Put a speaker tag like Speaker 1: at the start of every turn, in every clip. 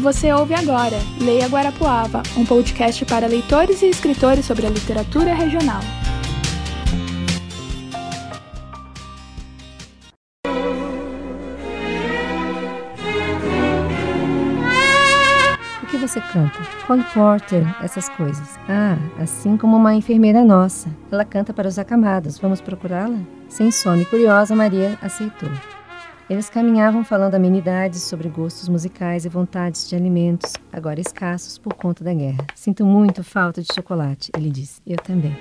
Speaker 1: Você ouve agora Leia Guarapuava, um podcast para leitores e escritores sobre a literatura regional.
Speaker 2: O que você canta? Cole essas coisas. Ah, assim como uma enfermeira nossa. Ela canta para os acamados. Vamos procurá-la? Sem sono e curiosa, Maria aceitou. Eles caminhavam falando amenidades sobre gostos musicais e vontades de alimentos, agora escassos por conta da guerra. Sinto muito falta de chocolate, ele disse. Eu também.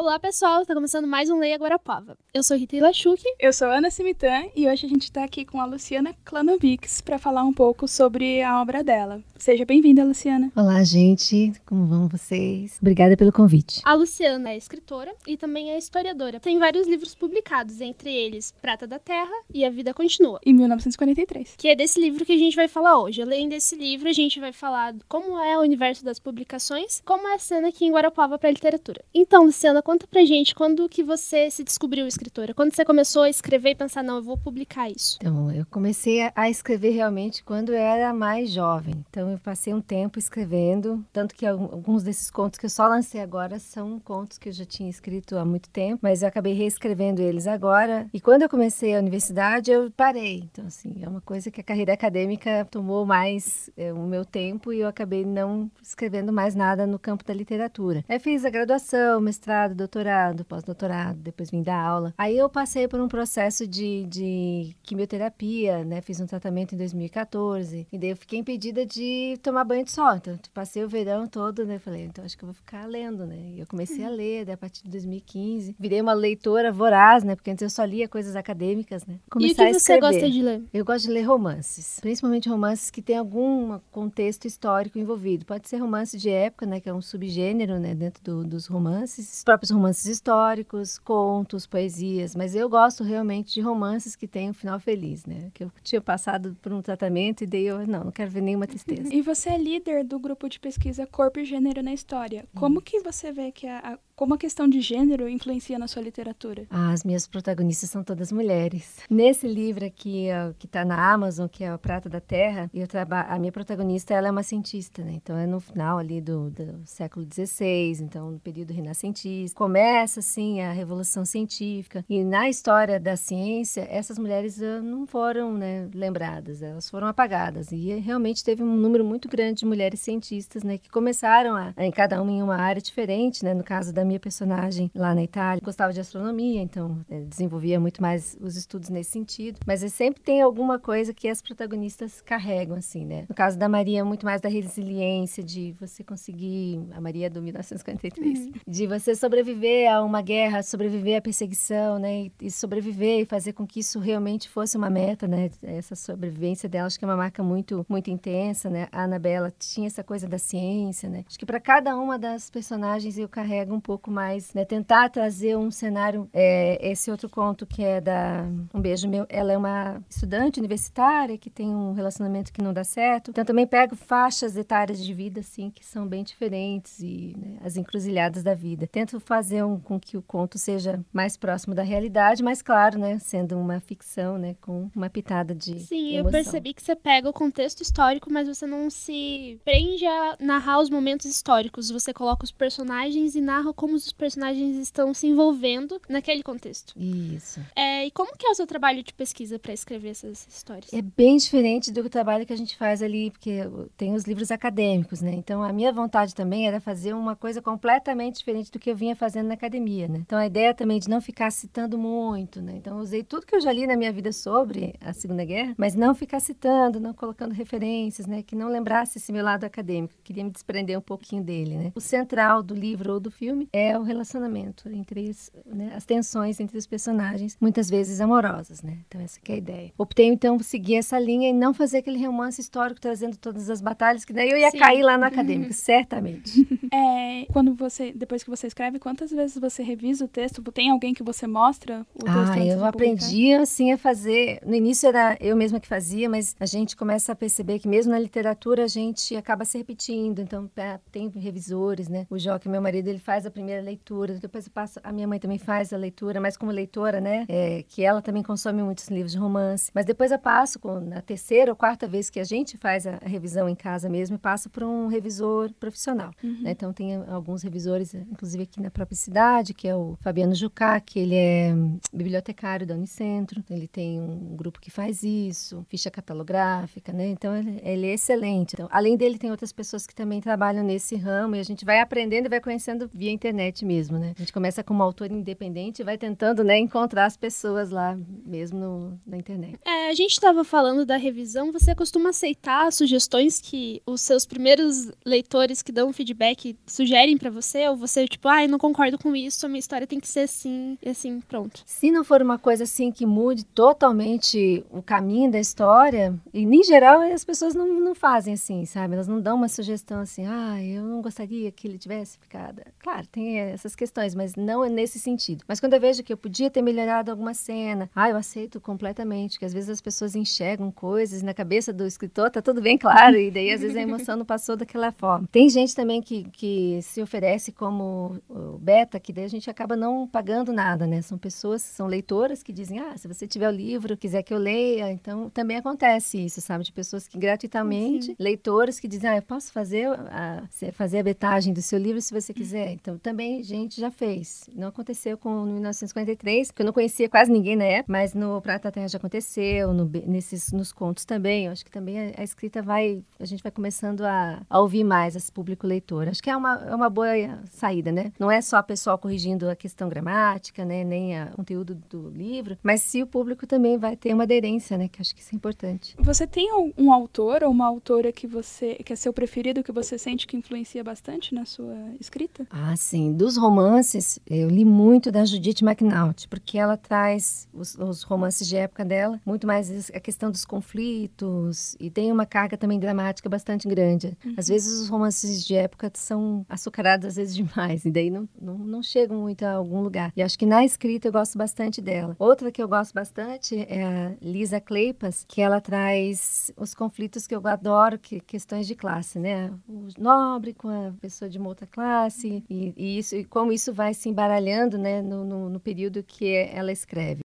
Speaker 3: Olá pessoal, tá começando mais um Leia Guarapava. Eu sou Rita Ilachuk.
Speaker 1: Eu sou Ana Simitã e hoje a gente tá aqui com a Luciana Klanovics para falar um pouco sobre a obra dela. Seja bem-vinda, Luciana.
Speaker 2: Olá, gente. Como vão vocês? Obrigada pelo convite.
Speaker 3: A Luciana é escritora e também é historiadora. Tem vários livros publicados, entre eles Prata da Terra e A Vida Continua.
Speaker 1: Em 1943.
Speaker 3: Que é desse livro que a gente vai falar hoje. Além desse livro, a gente vai falar como é o universo das publicações, como é a cena aqui em Guarapava para literatura. Então, Luciana, conta pra gente quando que você se descobriu escritora? Quando você começou a escrever e pensar, não, eu vou publicar isso?
Speaker 2: Então, eu comecei a escrever realmente quando eu era mais jovem. Então, eu passei um tempo escrevendo, tanto que alguns desses contos que eu só lancei agora são contos que eu já tinha escrito há muito tempo, mas eu acabei reescrevendo eles agora. E quando eu comecei a universidade, eu parei. Então, assim, é uma coisa que a carreira acadêmica tomou mais é, o meu tempo e eu acabei não escrevendo mais nada no campo da literatura. Aí fiz a graduação, mestrado, doutorado, pós-doutorado, depois vim dar aula. Aí eu passei por um processo de, de quimioterapia, né? Fiz um tratamento em 2014. E daí eu fiquei impedida de tomar banho de sol. Então, passei o verão todo, né? Falei, então acho que eu vou ficar lendo, né? E eu comecei a ler, daí, a partir de 2015. Virei uma leitora voraz, né? Porque antes eu só lia coisas acadêmicas, né?
Speaker 3: Comecei e o que você gosta de ler?
Speaker 2: Eu gosto de ler romances. Principalmente romances que têm algum contexto histórico envolvido. Pode ser romance de época, né? Que é um subgênero, né? Dentro do, dos romances. Os próprios romances históricos, contos, poesias, mas eu gosto realmente de romances que têm um final feliz, né? Que eu tinha passado por um tratamento e daí eu, não, não quero ver nenhuma tristeza.
Speaker 1: E você é líder do grupo de pesquisa Corpo e Gênero na História. Como que você vê que a, a como a questão de gênero influencia na sua literatura?
Speaker 2: Ah, as minhas protagonistas são todas mulheres. Nesse livro aqui, que está na Amazon, que é o Prata da Terra, eu a minha protagonista ela é uma cientista, né? Então é no final ali do, do século XVI, então no período renascentista. Começa assim a revolução científica e na história da ciência essas mulheres uh, não foram né, lembradas, elas foram apagadas e realmente teve um número muito grande de mulheres cientistas, né, que começaram a, em cada uma em uma área diferente, né? No caso da minha personagem lá na Itália gostava de astronomia, então é, desenvolvia muito mais os estudos nesse sentido. Mas é, sempre tem alguma coisa que as protagonistas carregam, assim, né? No caso da Maria, muito mais da resiliência, de você conseguir. A Maria é do 1943, uhum. de você sobreviver a uma guerra, sobreviver à perseguição, né? E, e sobreviver e fazer com que isso realmente fosse uma meta, né? Essa sobrevivência dela, acho que é uma marca muito, muito intensa, né? A Anabela tinha essa coisa da ciência, né? Acho que para cada uma das personagens eu carrego um pouco pouco mais, né? Tentar trazer um cenário, é, esse outro conto que é da Um Beijo Meu, ela é uma estudante universitária que tem um relacionamento que não dá certo. Então também pego faixas etárias de vida, assim, que são bem diferentes e né, as encruzilhadas da vida. Tento fazer um, com que o conto seja mais próximo da realidade, mas claro, né? Sendo uma ficção, né? Com uma pitada de
Speaker 3: Sim,
Speaker 2: emoção.
Speaker 3: eu percebi que você pega o contexto histórico, mas você não se prende a narrar os momentos históricos. Você coloca os personagens e narra como como os personagens estão se envolvendo naquele contexto.
Speaker 2: Isso.
Speaker 3: É, e como que é o seu trabalho de pesquisa para escrever essas histórias?
Speaker 2: É bem diferente do trabalho que a gente faz ali, porque tem os livros acadêmicos, né? Então a minha vontade também era fazer uma coisa completamente diferente do que eu vinha fazendo na academia, né? Então a ideia também de não ficar citando muito, né? Então eu usei tudo que eu já li na minha vida sobre a Segunda Guerra, mas não ficar citando, não colocando referências, né? Que não lembrasse esse meu lado acadêmico. Queria me desprender um pouquinho dele, né? O central do livro ou do filme é o relacionamento entre os, né, as tensões entre os personagens, muitas vezes amorosas, né? Então essa é a ideia. Optei então seguir essa linha e não fazer aquele romance histórico trazendo todas as batalhas, que daí eu ia Sim. cair lá no acadêmico, certamente.
Speaker 1: É, quando você, depois que você escreve, quantas vezes você revisa o texto? Tem alguém que você mostra o texto?
Speaker 2: Ah, eu aprendi assim a fazer. No início era eu mesma que fazia, mas a gente começa a perceber que mesmo na literatura a gente acaba se repetindo. Então tem revisores, né? O Joque, meu marido, ele faz a primeira minha leitura. Depois eu passo, a minha mãe também faz a leitura, mas como leitora, né? É, que ela também consome muitos livros de romance. Mas depois eu passo, com, na terceira ou quarta vez que a gente faz a, a revisão em casa mesmo, eu passo para um revisor profissional. Uhum. Né? Então tem alguns revisores, inclusive aqui na própria cidade, que é o Fabiano Jucá, que ele é bibliotecário da Unicentro. Ele tem um grupo que faz isso, ficha catalográfica, né? Então ele, ele é excelente. Então, além dele, tem outras pessoas que também trabalham nesse ramo e a gente vai aprendendo e vai conhecendo via internet mesmo, né? A gente começa como autor independente e vai tentando, né, encontrar as pessoas lá mesmo no, na internet.
Speaker 3: É, a gente estava falando da revisão. Você costuma aceitar sugestões que os seus primeiros leitores que dão feedback sugerem para você? Ou você, tipo, ah, eu não concordo com isso, a minha história tem que ser assim, e assim, pronto.
Speaker 2: Se não for uma coisa assim que mude totalmente o caminho da história, e em geral as pessoas não, não fazem assim, sabe? Elas não dão uma sugestão assim, ah, eu não gostaria que ele tivesse ficado. Claro, tem essas questões, mas não é nesse sentido. Mas quando eu vejo que eu podia ter melhorado alguma cena, ah, eu aceito completamente, que às vezes as pessoas enxergam coisas na cabeça do escritor, tá tudo bem claro, e daí às vezes a emoção não passou daquela forma. Tem gente também que, que se oferece como beta, que daí a gente acaba não pagando nada, né? São pessoas, são leitoras que dizem, ah, se você tiver o livro, quiser que eu leia, então também acontece isso, sabe? De pessoas que gratuitamente, Sim. leitores que dizem, ah, eu posso fazer a, fazer a betagem do seu livro se você quiser. Então também gente já fez. Não aconteceu com 1943, que eu não conhecia quase ninguém na época, mas no Prata Terra já aconteceu, no, nesses, nos contos também. Eu acho que também a, a escrita vai, a gente vai começando a, a, ouvir mais esse público leitor. Acho que é uma, é uma boa saída, né? Não é só a pessoa corrigindo a questão gramática, né? Nem o conteúdo do livro, mas se o público também vai ter uma aderência, né? Que acho que isso é importante.
Speaker 1: Você tem um autor ou uma autora que você que é seu preferido, que você sente que influencia bastante na sua escrita?
Speaker 2: Ah, sim. Dos romances, eu li muito da Judith McNaught, porque ela traz os, os romances de época dela, muito mais a questão dos conflitos e tem uma carga também dramática bastante grande. Uhum. Às vezes os romances de época são açucarados às vezes demais e daí não, não, não chegam muito a algum lugar. E acho que na escrita eu gosto bastante dela. Outra que eu gosto bastante é a Lisa Kleypas, que ela traz os conflitos que eu adoro, que questões de classe, né? O nobre com a pessoa de uma outra classe e, e isso e como isso vai se embaralhando, né, no, no, no período que ela escreve.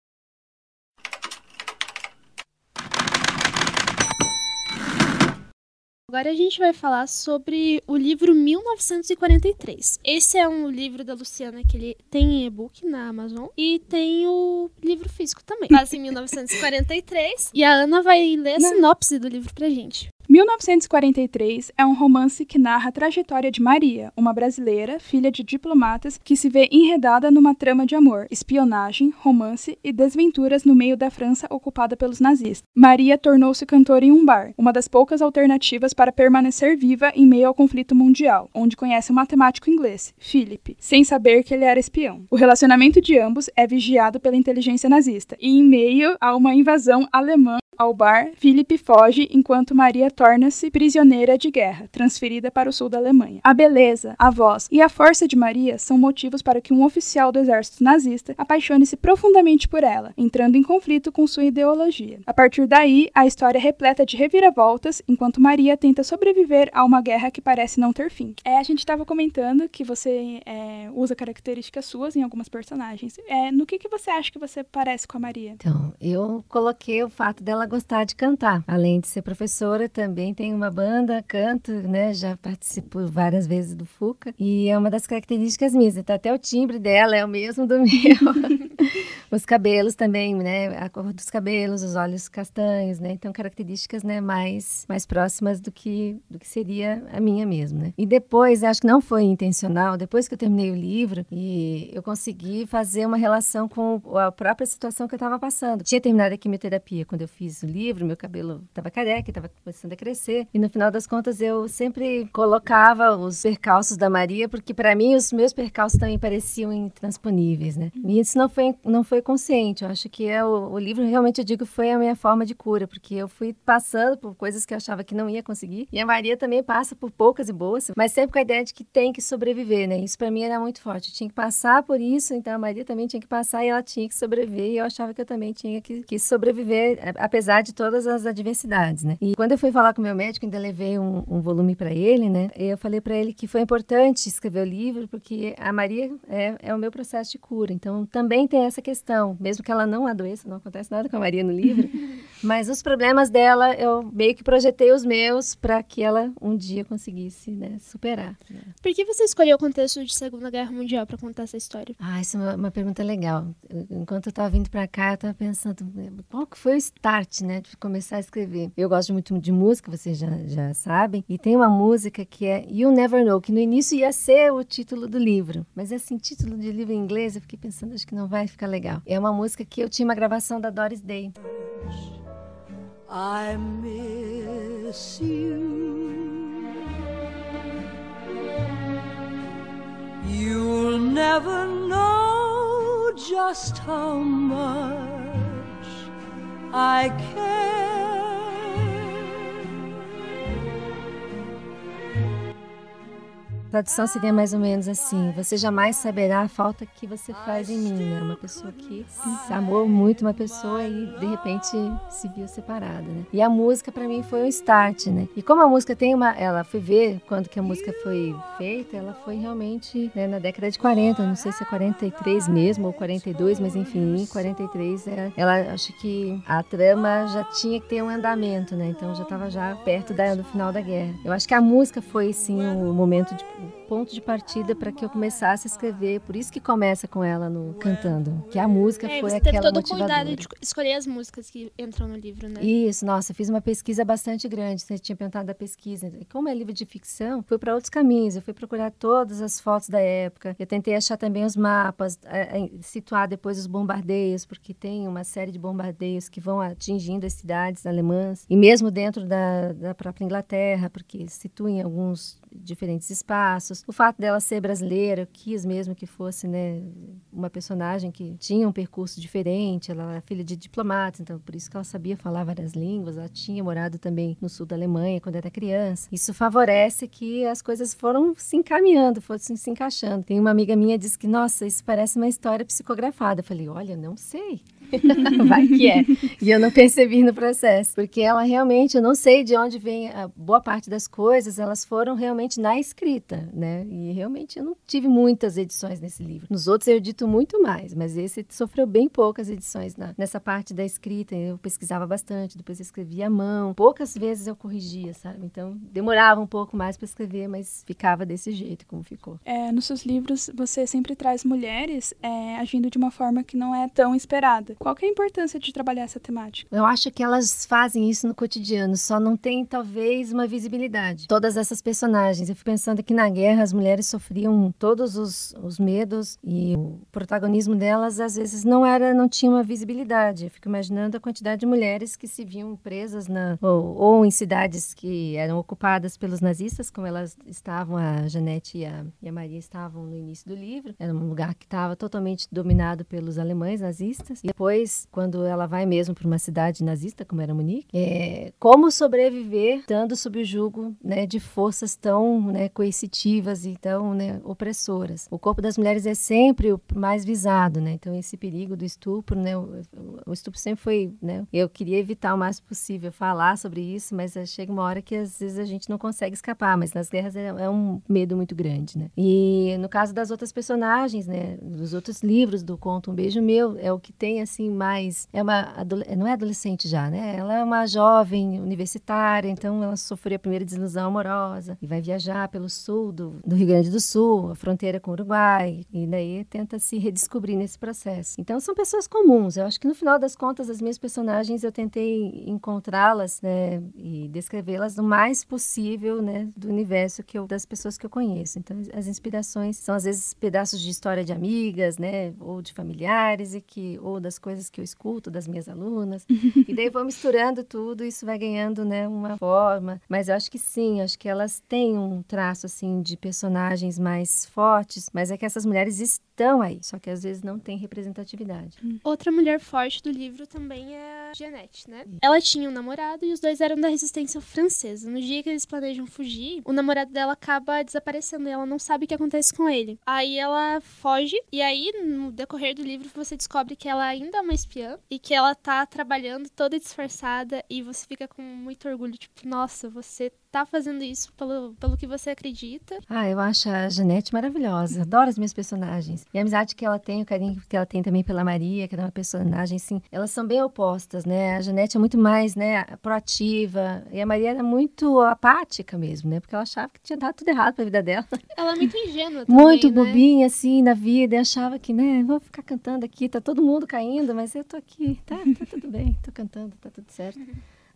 Speaker 3: Agora a gente vai falar sobre o livro 1943. Esse é um livro da Luciana que ele tem em e-book na Amazon e tem o livro físico também. Passa em 1943 e a Ana vai ler a sinopse do livro pra gente.
Speaker 1: 1943 é um romance que narra a trajetória de Maria, uma brasileira, filha de diplomatas, que se vê enredada numa trama de amor, espionagem, romance e desventuras no meio da França ocupada pelos nazistas. Maria tornou-se cantora em um bar, uma das poucas alternativas para permanecer viva em meio ao conflito mundial, onde conhece um matemático inglês, Philip, sem saber que ele era espião. O relacionamento de ambos é vigiado pela inteligência nazista, e em meio a uma invasão alemã ao bar, Philip foge enquanto Maria torna-se prisioneira de guerra, transferida para o sul da Alemanha. A beleza, a voz e a força de Maria são motivos para que um oficial do exército nazista apaixone-se profundamente por ela, entrando em conflito com sua ideologia. A partir daí, a história é repleta de reviravoltas, enquanto Maria tenta sobreviver a uma guerra que parece não ter fim. É, a gente estava comentando que você é, usa características suas em algumas personagens. É, no que, que você acha que você parece com a Maria?
Speaker 2: Então, eu coloquei o fato dela gostar de cantar. Além de ser professora, também tem uma banda, canto, né? Já participo várias vezes do FUCA. E é uma das características minhas. Então, até o timbre dela é o mesmo do meu. os cabelos também, né? A cor dos cabelos, os olhos castanhos, né? Então, características, né? Mais, mais próximas do que, do que seria a minha mesmo, né? E depois, acho que não foi intencional, depois que eu terminei o livro, e eu consegui fazer uma relação com a própria situação que eu estava passando. Tinha terminado a quimioterapia quando eu fiz o livro, meu cabelo estava careca, estava começando a crescer. E no final das contas eu sempre colocava os percalços da Maria, porque para mim os meus percalços também pareciam intransponíveis, né? E isso não foi, não foi consciente. Eu acho que é o, o, livro, realmente, eu digo, foi a minha forma de cura, porque eu fui passando por coisas que eu achava que não ia conseguir. E a Maria também passa por poucas e boas, mas sempre com a ideia de que tem que sobreviver, né? Isso para mim era muito forte. Eu tinha que passar por isso, então a Maria também tinha que passar e ela tinha que sobreviver. E eu achava que eu também tinha que, que sobreviver, apesar de todas as adversidades, né? E quando eu fui falar com o meu médico, ainda levei um, um volume para ele, né? Eu falei para ele que foi importante escrever o livro, porque a Maria é, é o meu processo de cura. Então, também tem essa questão, mesmo que ela não adoeça, não acontece nada com a Maria no livro, mas os problemas dela, eu meio que projetei os meus para que ela um dia conseguisse né, superar. Né?
Speaker 3: Por que você escolheu o contexto de Segunda Guerra Mundial para contar essa história?
Speaker 2: Ah, essa é uma, uma pergunta legal. Enquanto eu estava vindo para cá, eu estava pensando, qual que foi o start, né, de começar a escrever? Eu gosto muito de música, vocês já, já sabem, e tem uma música que é You Never Know, que no início ia ser o título do livro, mas assim, título de livro em inglês, eu fiquei pensando, acho que não vai ficar legal. É uma música que eu tinha uma gravação da Doris Day. I miss you. You'll never know just how much I care. A tradução seria mais ou menos assim: Você jamais saberá a falta que você faz em mim. Né? Uma pessoa que amou muito uma pessoa e de repente se viu separada. Né? E a música para mim foi um start, né? E como a música tem uma, ela fui ver quando que a música foi feita, ela foi realmente né, na década de 40, não sei se é 43 mesmo ou 42, mas enfim, 43 é, ela acho que a trama já tinha que ter um andamento, né? Então já estava já perto da, do final da guerra. Eu acho que a música foi sim o momento de ponto de partida para que eu começasse a escrever. Por isso que começa com ela no cantando, que a música
Speaker 3: é,
Speaker 2: foi
Speaker 3: você
Speaker 2: aquela
Speaker 3: teve todo
Speaker 2: motivadora.
Speaker 3: o cuidado de escolher as músicas que entram no livro, né?
Speaker 2: Isso, nossa, fiz uma pesquisa bastante grande. Você tinha perguntado da pesquisa. Como é livro de ficção, fui para outros caminhos. Eu fui procurar todas as fotos da época. Eu tentei achar também os mapas, situar depois os bombardeios, porque tem uma série de bombardeios que vão atingindo as cidades alemãs e mesmo dentro da, da própria Inglaterra, porque situam em alguns diferentes espaços. O fato dela ser brasileira, eu quis mesmo que fosse, né, uma personagem que tinha um percurso diferente. Ela era filha de diplomatas, então por isso que ela sabia falar várias línguas. Ela tinha morado também no sul da Alemanha quando era criança. Isso favorece que as coisas foram se encaminhando, foram se encaixando. Tem uma amiga minha disse que, nossa, isso parece uma história psicografada. Eu falei, olha, não sei. Vai que é. E eu não percebi no processo. Porque ela realmente, eu não sei de onde vem a boa parte das coisas, elas foram realmente na escrita, né? E realmente eu não tive muitas edições nesse livro. Nos outros eu edito muito mais, mas esse sofreu bem poucas edições na, nessa parte da escrita. Eu pesquisava bastante, depois eu escrevia à mão. Poucas vezes eu corrigia, sabe? Então demorava um pouco mais para escrever, mas ficava desse jeito como ficou.
Speaker 1: É, nos seus livros você sempre traz mulheres é, agindo de uma forma que não é tão esperada. Qual que é a importância de trabalhar essa temática?
Speaker 2: Eu acho que elas fazem isso no cotidiano, só não tem talvez uma visibilidade. Todas essas personagens, eu fico pensando que na guerra as mulheres sofriam todos os, os medos e o protagonismo delas às vezes não era, não tinha uma visibilidade. Eu fico imaginando a quantidade de mulheres que se viam presas na ou, ou em cidades que eram ocupadas pelos nazistas, como elas estavam, a Janete e a, e a Maria estavam no início do livro. Era um lugar que estava totalmente dominado pelos alemães nazistas. E depois, quando ela vai mesmo para uma cidade nazista, como era Munique, é, como sobreviver estando sob o jugo né, de forças tão né, coercitivas e tão né, opressoras. O corpo das mulheres é sempre o mais visado, né? Então, esse perigo do estupro, né? O, o estupro sempre foi, né? Eu queria evitar o mais possível falar sobre isso, mas chega uma hora que às vezes a gente não consegue escapar, mas nas guerras é, é um medo muito grande, né? E no caso das outras personagens, né? Dos outros livros do Conto Um Beijo Meu, é o que tem, assim mais é uma não é adolescente já, né? Ela é uma jovem universitária, então ela sofreu a primeira desilusão amorosa e vai viajar pelo sul do, do Rio Grande do Sul, a fronteira com o Uruguai, e daí tenta se redescobrir nesse processo. Então são pessoas comuns. Eu acho que no final das contas as minhas personagens eu tentei encontrá-las né, e descrevê-las o mais possível, né, do universo que eu das pessoas que eu conheço. Então as inspirações são às vezes pedaços de história de amigas, né, ou de familiares e que ou das coisas que eu escuto das minhas alunas. e daí vou misturando tudo, isso vai ganhando, né, uma forma. Mas eu acho que sim, acho que elas têm um traço assim de personagens mais fortes, mas é que essas mulheres estão aí, só que às vezes não tem representatividade.
Speaker 3: Outra mulher forte do livro também é a Jeannette, né? Ela tinha um namorado e os dois eram da resistência francesa. No dia que eles planejam fugir, o namorado dela acaba desaparecendo e ela não sabe o que acontece com ele. Aí ela foge e aí no decorrer do livro você descobre que ela ainda é uma espiã e que ela tá trabalhando toda disfarçada e você fica com muito orgulho, tipo, nossa, você tá fazendo isso pelo, pelo que você acredita.
Speaker 2: Ah, eu acho a Janete maravilhosa. Adoro as minhas personagens. E a amizade que ela tem, o carinho que ela tem também pela Maria, que é uma personagem, assim, elas são bem opostas, né? A Janete é muito mais, né, proativa. E a Maria era muito apática mesmo, né? Porque ela achava que tinha dado tudo errado pra vida dela.
Speaker 3: Ela é muito ingênua também,
Speaker 2: Muito
Speaker 3: né?
Speaker 2: bobinha, assim, na vida. E achava que, né, vou ficar cantando aqui, tá todo mundo caindo, mas eu tô aqui, tá, tá tudo bem, tô cantando, tá tudo certo.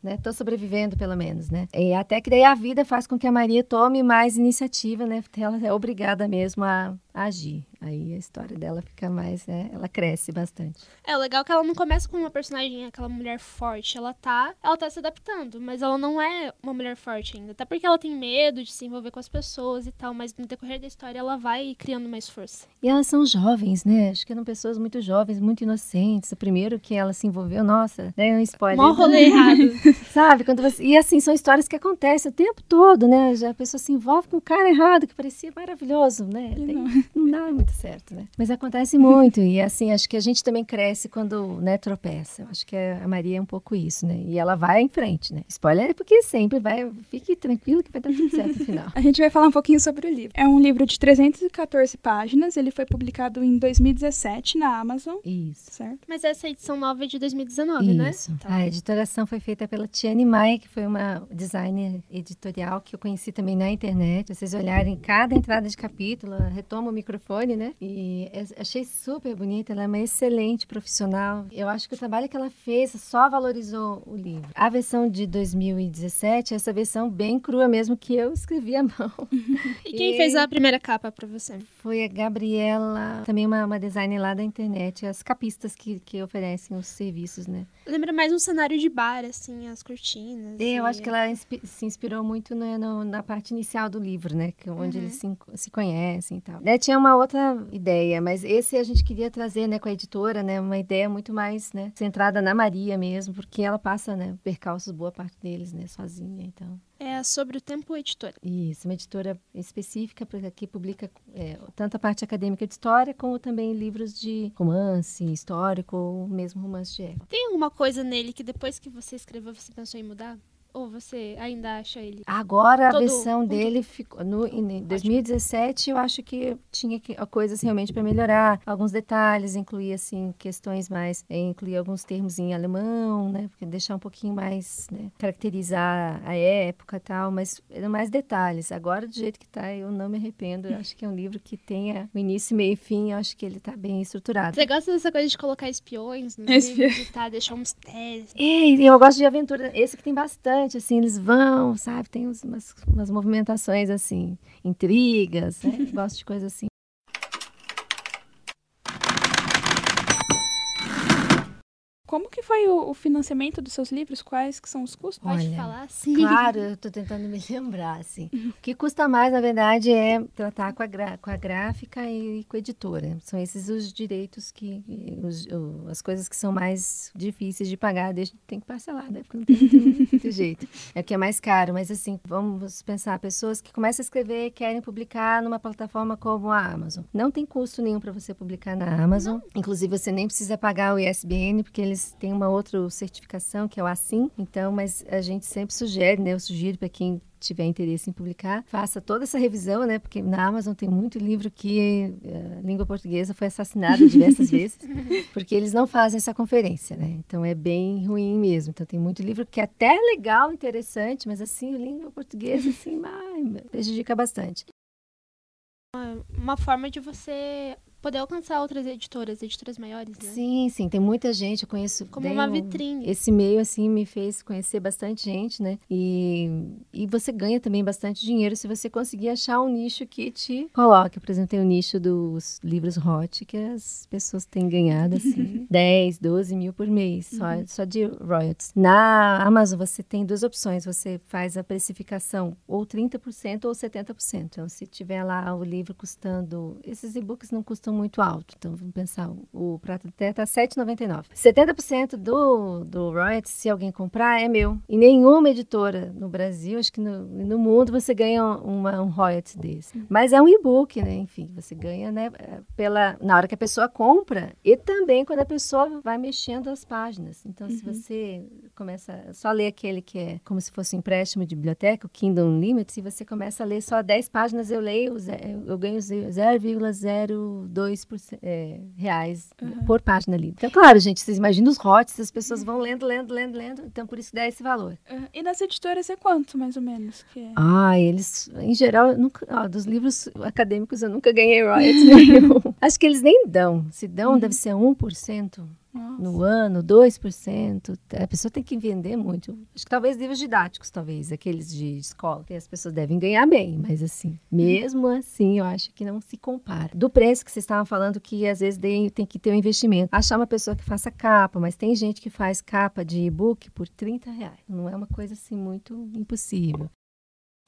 Speaker 2: Né? Tô sobrevivendo, pelo menos, né? E até que daí a vida faz com que a Maria tome mais iniciativa, né? Ela é obrigada mesmo a agir. Aí a história dela fica mais, né? Ela cresce bastante.
Speaker 3: É, o legal é que ela não começa com uma personagem, aquela mulher forte. Ela tá, ela tá se adaptando, mas ela não é uma mulher forte ainda. Até porque ela tem medo de se envolver com as pessoas e tal, mas no decorrer da história ela vai criando mais força.
Speaker 2: E elas são jovens, né? Acho que eram pessoas muito jovens, muito inocentes. O primeiro que ela se envolveu, nossa, é um spoiler.
Speaker 3: Mó rolê errado.
Speaker 2: Sabe? Quando você... E assim, são histórias que acontecem o tempo todo, né? Já a pessoa se envolve com um cara errado, que parecia maravilhoso, né? Tem... Não dá muito certo, né? Mas acontece muito. E assim, acho que a gente também cresce quando, né, tropeça. Eu acho que a Maria é um pouco isso, né? E ela vai em frente, né? Spoiler é porque sempre vai. Fique tranquilo que vai dar tudo certo no final.
Speaker 1: A gente vai falar um pouquinho sobre o livro. É um livro de 314 páginas. Ele foi publicado em 2017 na Amazon,
Speaker 2: Isso.
Speaker 1: certo?
Speaker 3: Mas essa edição nova é de 2019, né?
Speaker 2: Isso. A editoração foi feita pela Tiane Maia, que foi uma designer editorial que eu conheci também na internet. Vocês olharem cada entrada de capítulo, ela retoma o microfone, né? E é- achei super bonita. Ela é uma excelente profissional. Eu acho que o trabalho que ela fez só valorizou o livro. A versão de 2017, essa versão bem crua mesmo, que eu escrevi à mão.
Speaker 3: E quem
Speaker 2: E-
Speaker 3: fez a primeira capa pra você?
Speaker 2: Foi a Gabriela, também uma, uma designer lá da internet, as capistas que, que oferecem os serviços, né?
Speaker 3: Lembra mais um cenário de bar, assim, as cortinas.
Speaker 2: É, Eu
Speaker 3: e-
Speaker 2: acho que ela inspi- se inspirou muito no- no- na parte inicial do livro, né? Que, onde eles se, se conhecem e tal. Né, Tinha uma outra ideia, mas esse a gente queria trazer, né, com a editora, né? Uma ideia muito mais, né, centrada na Maria mesmo, porque ela passa, né, percalços boa parte deles, né, sozinha, então.
Speaker 3: É sobre o tempo editora.
Speaker 2: Isso, uma editora específica porque que publica é, tanto a parte acadêmica de história, como também livros de romance histórico ou mesmo romance de época.
Speaker 3: Tem alguma coisa nele que depois que você escreveu você pensou em mudar? Ou você ainda acha ele?
Speaker 2: Agora a versão
Speaker 3: todo-
Speaker 2: dele ficou no em 2017, eu acho que tinha que, coisas realmente para melhorar, alguns detalhes, incluir assim questões mais, é, incluir alguns termos em alemão, né, porque deixar um pouquinho mais, né, caracterizar a época e tal, mas eram mais detalhes. Agora do jeito que tá, eu não me arrependo. Eu acho que é um livro que tenha o início, meio e fim, eu acho que ele tá bem estruturado.
Speaker 3: Você gosta dessa coisa de colocar espiões e tá, deixar um mistério?
Speaker 2: É, eu gosto de aventura. Esse que tem bastante, assim, eles vão, sabe? Tem umas, umas movimentações, assim, intrigas, né? Gosto de coisa assim.
Speaker 1: Como que foi o, o financiamento dos seus livros? Quais que são os custos?
Speaker 3: Pode
Speaker 2: Olha,
Speaker 3: falar assim?
Speaker 2: Claro, eu tô tentando me lembrar, assim. O que custa mais, na verdade, é tratar com a, gra- com a gráfica e com a editora. São esses os direitos que... os- o- as coisas que são mais difíceis de pagar. Deixa, tem que parcelar, né? Porque não tem muito, muito jeito. É o que é mais caro. Mas, assim, vamos pensar. Pessoas que começam a escrever e querem publicar numa plataforma como a Amazon. Não tem custo nenhum para você publicar na Amazon. Inclusive, você nem precisa pagar o ISBN, porque eles têm uma outra certificação, que é o ASSIM. Então, mas a gente sempre sugere, né? Eu sugiro para quem tiver interesse em publicar, faça toda essa revisão, né? Porque na Amazon tem muito livro que eh, a língua portuguesa foi assassinada diversas vezes, porque eles não fazem essa conferência, né? Então é bem ruim mesmo. Então tem muito livro que é até legal, interessante, mas assim, a língua portuguesa, assim, ai, prejudica bastante.
Speaker 3: Uma forma de você poder alcançar outras editoras, editoras maiores, né?
Speaker 2: Sim, sim, tem muita gente, eu conheço
Speaker 3: Como uma vitrine.
Speaker 2: Esse meio, assim, me fez conhecer bastante gente, né? E, e você ganha também bastante dinheiro se você conseguir achar um nicho que te coloque. Por exemplo, tem o nicho dos livros hot, que as pessoas têm ganhado, assim, 10, 12 mil por mês, só, só de royalties. Na Amazon, você tem duas opções. Você faz a precificação ou 30% ou 70%. Então, se tiver lá o livro custando... Esses e-books não custam muito alto. Então, vamos pensar, o Prata de Terra está 7,99. 70% do, do royalties, se alguém comprar, é meu. E nenhuma editora no Brasil, acho que no, no mundo, você ganha uma, um royalties desse. Uhum. Mas é um e-book, né? Enfim, você ganha, né? Pela, na hora que a pessoa compra e também quando a pessoa vai mexendo as páginas. Então, uhum. se você começa só a ler aquele que é como se fosse um empréstimo de biblioteca, o Kindle Unlimited, se você começa a ler só 10 páginas, eu leio, eu ganho 0,02% é, reais uhum. por página lida. Então, claro, gente, vocês imaginam os hots, as pessoas vão lendo, lendo, lendo, lendo, então por isso dá esse valor.
Speaker 1: Uhum. E nas editoras é quanto, mais ou menos? Que é?
Speaker 2: Ah, eles, em geral, nunca, ó, dos livros acadêmicos eu nunca ganhei royalties nenhum. Acho que eles nem dão. Se dão, uhum. deve ser 1%. Nossa. no ano, 2%. A pessoa tem que vender muito. Acho que talvez livros didáticos, talvez, aqueles de escola, que as pessoas devem ganhar bem, mas assim, mesmo assim, eu acho que não se compara. Do preço que vocês estavam falando, que às vezes tem que ter um investimento. Achar uma pessoa que faça capa, mas tem gente que faz capa de e-book por 30 reais. Não é uma coisa assim muito impossível.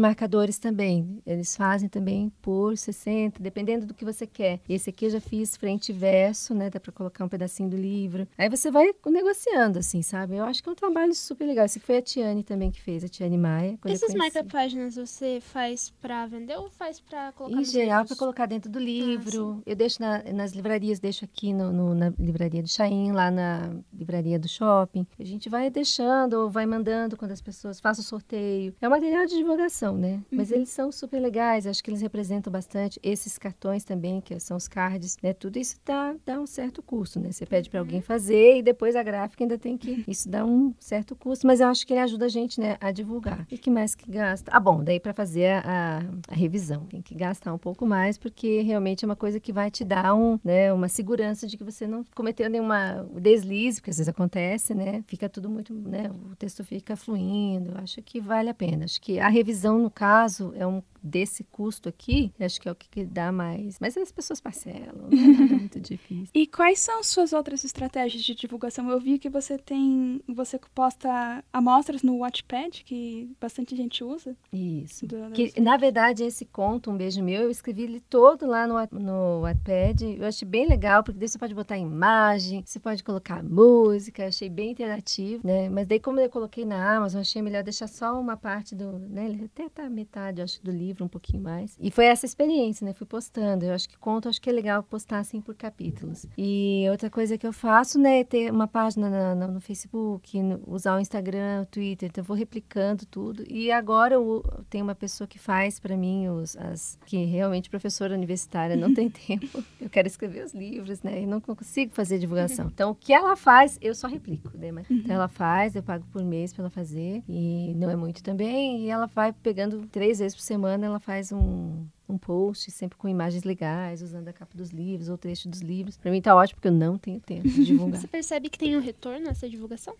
Speaker 2: Marcadores também, eles fazem também por 60, dependendo do que você quer. Esse aqui eu já fiz frente e verso, né? Dá para colocar um pedacinho do livro. Aí você vai negociando, assim, sabe? Eu acho que é um trabalho super legal. Esse foi a Tiane também que fez, a Tiane Maia.
Speaker 3: Essas marca-páginas você faz para vender ou faz para colocar
Speaker 2: Em geral, para colocar dentro do livro. Ah, eu deixo na, nas livrarias, deixo aqui no, no, na livraria do Chain, lá na livraria do shopping. A gente vai deixando ou vai mandando quando as pessoas fazem o sorteio. É um material de divulgação né? Uhum. Mas eles são super legais, acho que eles representam bastante. Esses cartões também, que são os cards, né? Tudo isso dá, dá um certo custo, né? Você pede para alguém uhum. fazer e depois a gráfica ainda tem que. Isso dá um certo custo, mas eu acho que ele ajuda a gente, né, a divulgar. E que mais que gasta? Ah, bom, daí para fazer a, a, revisão, tem que gastar um pouco mais, porque realmente é uma coisa que vai te dar um, né, uma segurança de que você não cometeu nenhuma deslize, porque às vezes acontece, né? Fica tudo muito, né? O texto fica fluindo. Acho que vale a pena. Acho que a revisão no caso, é um desse custo aqui, acho que é o que dá mais. Mas as pessoas parcelam, não é muito difícil.
Speaker 1: E quais são suas outras estratégias de divulgação? Eu vi que você tem, você posta amostras no Watchpad, que bastante gente usa.
Speaker 2: Isso. Do, que, na verdade, esse conto, Um Beijo Meu, eu escrevi ele todo lá no, no Wattpad. Eu achei bem legal, porque daí você pode botar imagem, você pode colocar música, achei bem interativo, né? Mas daí, como eu coloquei na Amazon, achei melhor deixar só uma parte do, né? Ele até tá metade, acho, do livro livro um pouquinho mais. E foi essa experiência, né? Fui postando. Eu acho que conto, acho que é legal postar assim por capítulos. E outra coisa que eu faço, né, é ter uma página no, no Facebook, no, usar o Instagram, o Twitter. Então eu vou replicando tudo. E agora eu tenho uma pessoa que faz para mim os as que realmente professora universitária não tem tempo. Eu quero escrever os livros, né? E não consigo fazer divulgação. Então o que ela faz, eu só replico, né? Então ela faz, eu pago por mês para ela fazer e não é muito também. E ela vai pegando três vezes por semana ela faz um, um post sempre com imagens legais, usando a capa dos livros ou trecho dos livros. Para mim tá ótimo porque eu não tenho tempo de divulgar.
Speaker 3: Você percebe que tem um retorno nessa divulgação?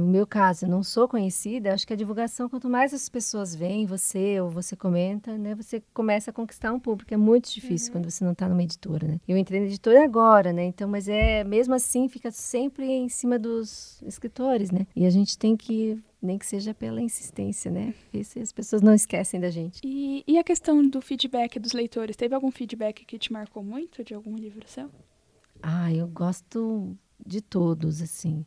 Speaker 2: No meu caso, não sou conhecida, acho que a divulgação, quanto mais as pessoas veem você ou você comenta, né, você começa a conquistar um público. É muito difícil uhum. quando você não está numa editora, né? Eu entrei na editora agora, né? Então, mas é mesmo assim fica sempre em cima dos escritores, né? E a gente tem que nem que seja pela insistência, né? Se as pessoas não esquecem da gente.
Speaker 1: E, e a questão do feedback dos leitores? Teve algum feedback que te marcou muito de algum livro seu?
Speaker 2: Ah, eu gosto de todos, assim.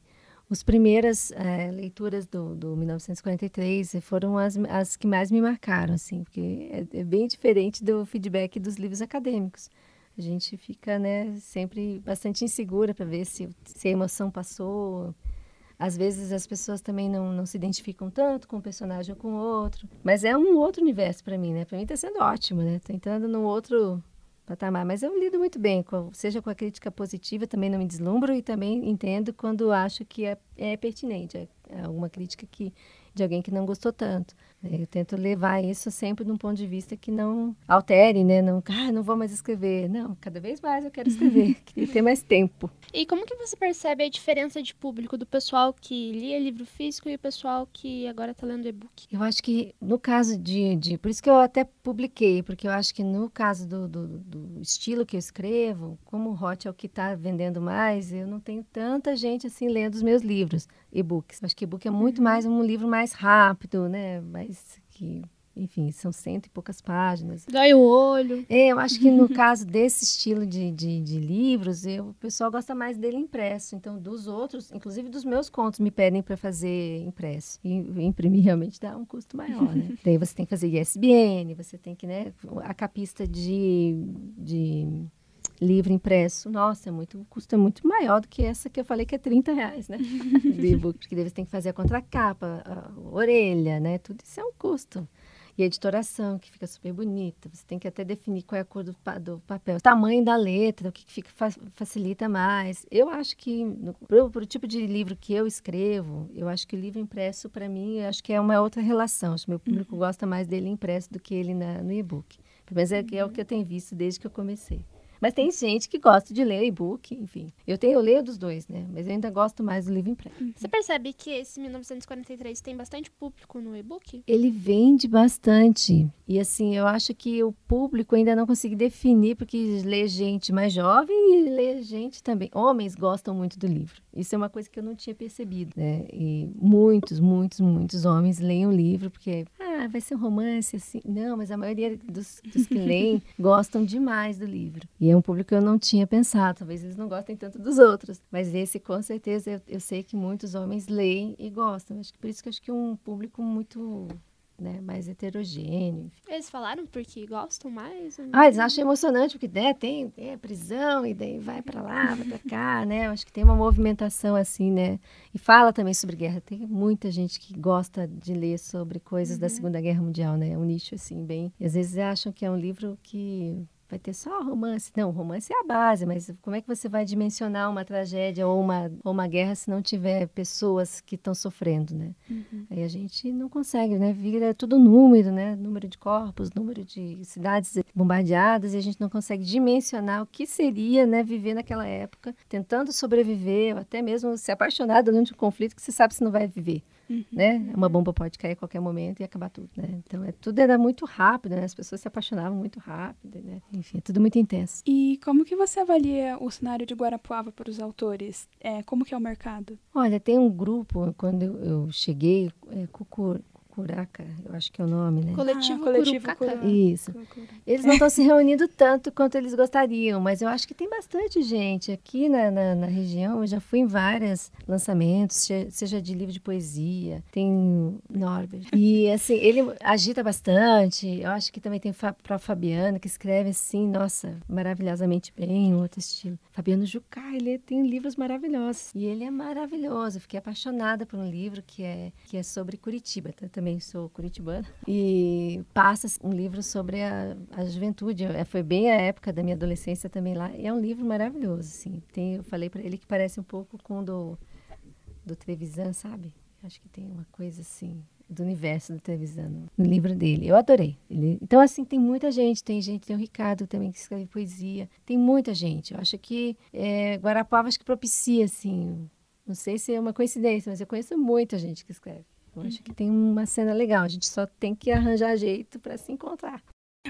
Speaker 2: As primeiras é, leituras do, do 1943 foram as, as que mais me marcaram, assim, porque é, é, bem diferente do feedback dos livros acadêmicos. A gente fica, né, sempre bastante insegura para ver se, se a emoção passou. Às vezes as pessoas também não, não se identificam tanto com um personagem ou com outro. Mas é um outro universo para mim, né? Para mim está sendo ótimo, né? Tô entrando num outro patamar. Mas eu lido muito bem, com, seja com a crítica positiva, também não me deslumbro e também entendo quando acho que é, é pertinente, é, é alguma crítica que de alguém que não gostou tanto. Eu tento levar isso sempre de um ponto de vista que não altere, né? Não, ah, não vou mais escrever. Não, cada vez mais eu quero escrever, queria ter mais tempo.
Speaker 3: E como que você percebe a diferença de público do pessoal que lia livro físico e o pessoal que agora está lendo e-book?
Speaker 2: Eu acho que no caso de, de, Por isso que eu até publiquei, porque eu acho que no caso do, do, do estilo que eu escrevo, como o Hot é o que está vendendo mais, eu não tenho tanta gente assim lendo os meus livros, e-books. Acho que e-book é muito uhum. mais um livro mais rápido, né? Mais que enfim, são cento e poucas páginas.
Speaker 3: Dói o olho.
Speaker 2: É, eu acho que no caso desse estilo de, de, de livros, eu, o pessoal gosta mais dele impresso. Então, dos outros, inclusive dos meus contos, me pedem para fazer impresso. E imprimir realmente dá um custo maior, né? Daí você tem que fazer ISBN, você tem que, né? A capista de, de livro impresso, nossa, é muito, o custo é muito maior do que essa que eu falei que é 30 reais, né? de e-book, porque você tem que fazer a contracapa, a orelha, né? Tudo isso é um custo. E a editoração, que fica super bonita. Você tem que até definir qual é a cor do, do papel, o tamanho da letra, o que, fica, facilita mais. Eu acho que, para o tipo de livro que eu escrevo, eu acho que o livro impresso, para mim, eu acho que é uma outra relação. Acho que meu público uhum. gosta mais dele impresso do que ele na, no e-book. Pelo menos é, é o que eu tenho visto desde que eu comecei. Mas tem gente que gosta de ler e-book, enfim. Eu tenho eu leio dos dois, né? Mas eu ainda gosto mais do livro impresso.
Speaker 3: Uhum. Você percebe que esse 1943 tem bastante público no e-book?
Speaker 2: Ele vende bastante. E assim, eu acho que o público ainda não consegui definir, porque lê gente mais jovem e lê gente também. Homens gostam muito do livro. Isso é uma coisa que eu não tinha percebido, né? E muitos, muitos, muitos homens leem o livro porque, ah, vai ser um romance assim. Não, mas a maioria dos, dos que leem gostam demais do livro. E é um público que eu não tinha pensado. Talvez eles não gostem tanto dos outros. Mas esse, com certeza, eu, eu sei que muitos homens leem e gostam. Acho que por isso que eu acho que é um público muito né, mais heterogêneo.
Speaker 3: Eles falaram porque gostam mais?
Speaker 2: Ah, eles acham emocionante, porque né, tem, tem prisão e daí vai para lá, vai para cá, né? Acho que tem uma movimentação assim, né? E fala também sobre guerra. Tem muita gente que gosta de ler sobre coisas uhum. da Segunda Guerra Mundial, né? É um nicho assim bem. E às vezes acham que é um livro que vai ter só romance. Não, romance é a base, mas como é que você vai dimensionar uma tragédia ou uma, ou uma guerra se não tiver pessoas que estão sofrendo, né? Uhum. Aí a gente não consegue, né? Vira tudo número, né? Número de corpos, número de cidades bombardeadas e a gente não consegue dimensionar o que seria, né? Viver naquela época, tentando sobreviver, ou até mesmo se apaixonar durante um conflito que você sabe se não vai viver. Uhum. Né? Uma bomba pode cair a qualquer momento e acabar tudo, né? Então, é, tudo era muito rápido, né? As pessoas se apaixonavam muito rápido, né? Enfim, é tudo muito intenso.
Speaker 1: E como que você avalia o cenário de Guarapuava para os autores? É, como que é o mercado?
Speaker 2: Olha, tem um grupo, quando eu, eu cheguei, é, Cucur, Curaca, eu acho que é o nome, né?
Speaker 3: Coletivo, ah, coletivo Curucaca.
Speaker 2: Isso. Eles não estão se reunindo tanto quanto eles gostariam, mas eu acho que tem bastante gente aqui na, na, na região. Eu já fui em vários lançamentos, seja de livro de poesia, tem Norbert. E assim, ele agita bastante. Eu acho que também tem para Fabiano, que escreve assim, nossa, maravilhosamente bem, um outro estilo. Fabiano Jucá, ele tem livros maravilhosos. E ele é maravilhoso. Eu fiquei apaixonada por um livro que é, que é sobre Curitiba, tá? Também sou curitibana, e passa um livro sobre a, a juventude. É, foi bem a época da minha adolescência também lá. E é um livro maravilhoso, assim. Tem, eu falei para ele que parece um pouco com o do, do Trevisan, sabe? Acho que tem uma coisa assim do universo do Trevisan no livro dele. Eu adorei. Ele, então, assim, tem muita gente. Tem gente, tem o Ricardo também que escreve poesia. Tem muita gente. Eu acho que é, Guarapava acho que propicia, assim. Não sei se é uma coincidência, mas eu conheço muita gente que escreve. Eu acho que tem uma cena legal. A gente só tem que arranjar jeito para se encontrar.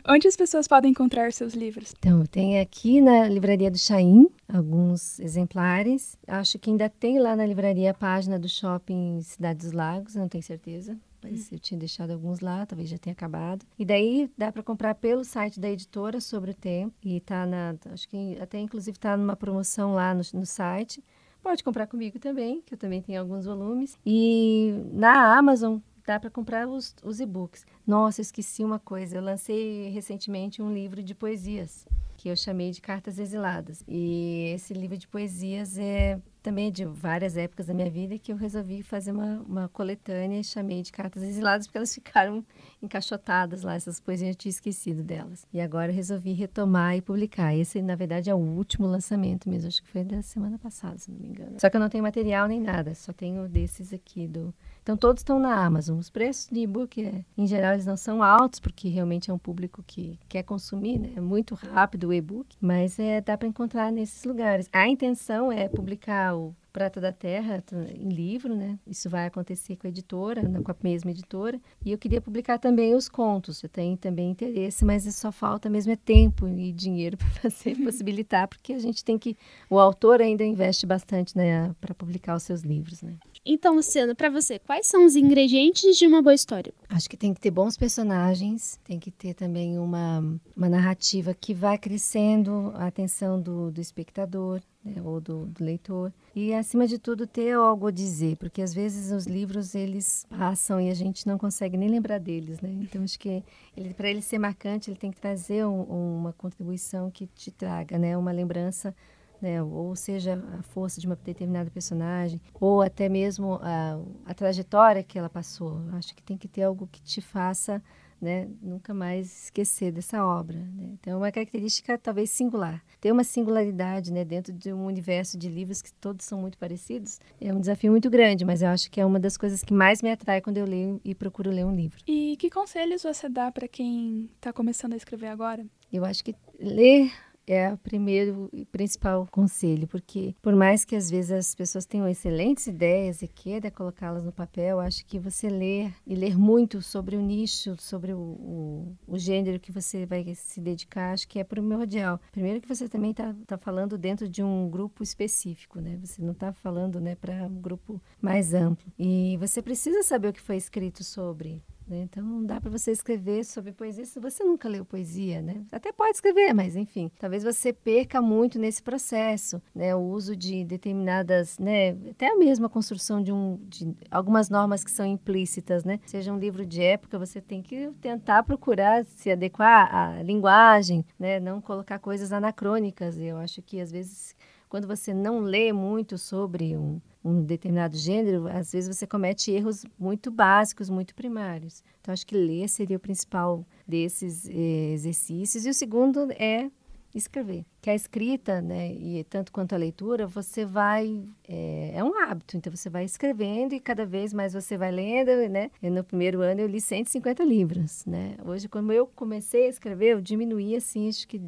Speaker 1: Onde as pessoas podem encontrar seus livros?
Speaker 2: Então, tem aqui na livraria do Chaim alguns exemplares. Acho que ainda tem lá na livraria a página do shopping Cidade dos Lagos, não tenho certeza. Mas eu tinha deixado alguns lá, talvez já tenha acabado. E daí dá para comprar pelo site da editora sobre o tempo. E tá na. Acho que até inclusive tá numa promoção lá no, no site. Pode comprar comigo também, que eu também tenho alguns volumes. E na Amazon dá para comprar os, os e-books. Nossa, esqueci uma coisa. Eu lancei recentemente um livro de poesias que eu chamei de Cartas Exiladas. E esse livro de poesias é também de várias épocas da minha vida que eu resolvi fazer uma, uma coletânea e chamei de Cartas Exiladas porque elas ficaram encaixotadas lá, essas poesias eu tinha esquecido delas. E agora eu resolvi retomar e publicar. Esse, na verdade, é o último lançamento mesmo, acho que foi da semana passada, se não me engano. Só que eu não tenho material nem nada, só tenho desses aqui do... Então todos estão na Amazon. Os preços de e-book, é, em geral, eles não são altos, porque realmente é um público que quer consumir, né? É muito rápido o e-book, mas é, dá para encontrar nesses lugares. A intenção é publicar o Prata da Terra em livro, né? Isso vai acontecer com a editora, com a mesma editora. E eu queria publicar também os contos. Eu tenho também interesse, mas só falta mesmo é tempo e dinheiro para fazer, possibilitar, porque a gente tem que. O autor ainda investe bastante né, para publicar os seus livros, né?
Speaker 3: Então, Luciana, para você, quais são os ingredientes de uma boa história?
Speaker 2: Acho que tem que ter bons personagens, tem que ter também uma, uma narrativa que vai crescendo a atenção do, do espectador, né, ou do, do, leitor. E, acima de tudo, ter algo a dizer, porque às vezes os livros eles passam e a gente não consegue nem lembrar deles, né? Então, acho que ele, para ele ser marcante, ele tem que trazer um, uma contribuição que te traga né, uma lembrança né? ou seja, a força de uma determinada personagem, ou até mesmo a, a trajetória que ela passou. Acho que tem que ter algo que te faça né, nunca mais esquecer dessa obra. Né? Então, é uma característica talvez singular. Ter uma singularidade né, dentro de um universo de livros que todos são muito parecidos é um desafio muito grande, mas eu acho que é uma das coisas que mais me atrai quando eu leio e procuro ler um livro.
Speaker 1: E que conselhos você dá para quem está começando a escrever agora?
Speaker 2: Eu acho que ler é o primeiro e principal conselho, porque por mais que às vezes as pessoas tenham excelentes ideias e queira colocá-las no papel, acho que você ler e ler muito sobre o nicho, sobre o, o, o, gênero que você vai se dedicar, acho que é primordial. Primeiro que você também está tá falando dentro de um grupo específico, né? Você não está falando né, para um grupo mais amplo. E você precisa saber o que foi escrito sobre né? Então, não dá para você escrever sobre poesia se você nunca leu poesia, né? Até pode escrever, mas enfim, talvez você perca muito nesse processo, né? O uso de determinadas, né? Até a mesma construção de, um, de algumas normas que são implícitas, né? Seja um livro de época, você tem que tentar procurar se adequar à linguagem, né? Não colocar coisas anacrônicas. Eu acho que às vezes quando você não lê muito sobre um, um determinado gênero, às vezes você comete erros muito básicos, muito primários. Então, acho que ler seria o principal desses eh, exercícios. E o segundo é escrever. Que a escrita, né, e tanto quanto a leitura, você vai é, é, um hábito. Então você vai escrevendo e cada vez mais você vai lendo, né? No primeiro ano eu li 150 livros, né? Hoje quando eu comecei a escrever, eu diminuí assim, acho que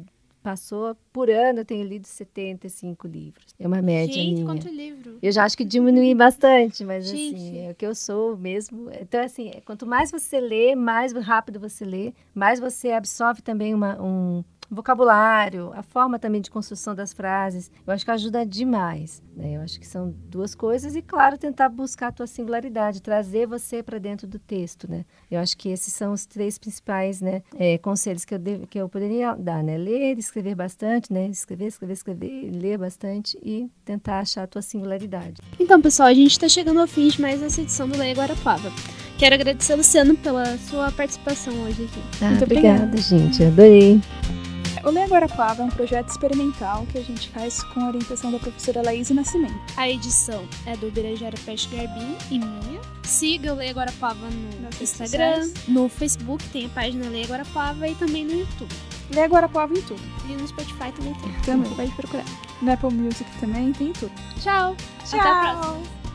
Speaker 2: passou, por ano eu tenho lido 75 livros. É uma média
Speaker 3: Gente,
Speaker 2: minha.
Speaker 3: quanto livro?
Speaker 2: Eu já acho que diminui bastante, mas Gente. assim, é o que eu sou mesmo. Então, assim, quanto mais você lê, mais rápido você lê, mais você absorve também uma, um, vocabulário, a forma também de construção das frases, eu acho que ajuda demais. Né? Eu acho que são duas coisas e, claro, tentar buscar a tua singularidade, trazer você para dentro do texto, né? Eu acho que esses são os três principais, né, é, conselhos que eu, devo, que eu poderia dar, né? Ler, escrever bastante, né? Escrever, escrever, escrever, ler bastante e tentar achar a tua singularidade.
Speaker 3: Então, pessoal, a gente está chegando ao fim de mais essa edição do Leia Guarapava. Quero agradecer, Luciano, pela sua participação hoje aqui.
Speaker 2: Ah, Muito obrigada, obrigada, gente. Adorei.
Speaker 1: O Lê Agora Palavra é um projeto experimental que a gente faz com a orientação da professora Laís Nascimento.
Speaker 3: A edição é do Birajara Peste Garbim e minha. Siga o Lê Agora Pava no Nas Instagram, no Facebook, tem a página Lê Agora Pava e também no YouTube.
Speaker 1: Lê Agora Pava em tudo.
Speaker 3: E no Spotify também tem.
Speaker 1: Também. Pode procurar. No Apple Music também tem tudo.
Speaker 3: Tchau.
Speaker 1: Tchau. Até a próxima.